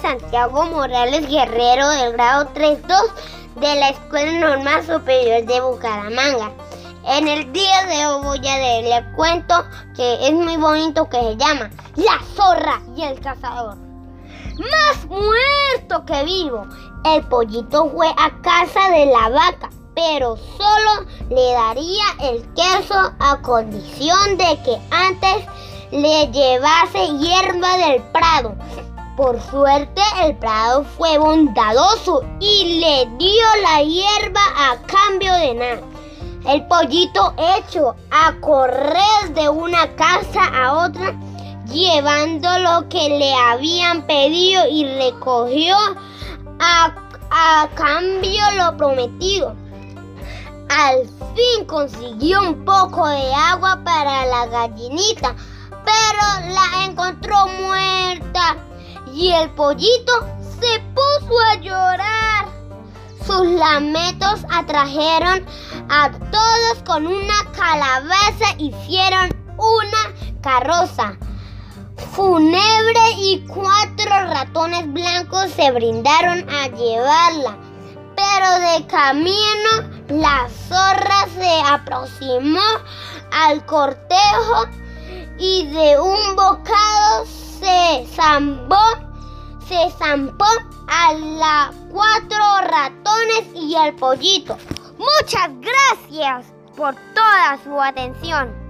Santiago Morales Guerrero del grado 3-2 de la Escuela Normal Superior de Bucaramanga. En el día de hoy voy a leerle cuento que es muy bonito que se llama La zorra y el cazador. Más muerto que vivo, el pollito fue a casa de la vaca, pero solo le daría el queso a condición de que antes le llevase hierba del prado. Por suerte el prado fue bondadoso y le dio la hierba a cambio de nada. El pollito hecho a correr de una casa a otra, llevando lo que le habían pedido y recogió a, a cambio lo prometido. Al fin consiguió un poco de agua para la gallinita, pero la encontró muerta y el pollito se puso a llorar. Sus lamentos atrajeron a todos con una calabaza, hicieron una carroza fúnebre y cuatro ratones blancos se brindaron a llevarla. Pero de camino la zorra se aproximó al cortejo y de un bocado se zambó, se zampó a las cuatro ratones y al pollito. Muchas gracias por toda su atención.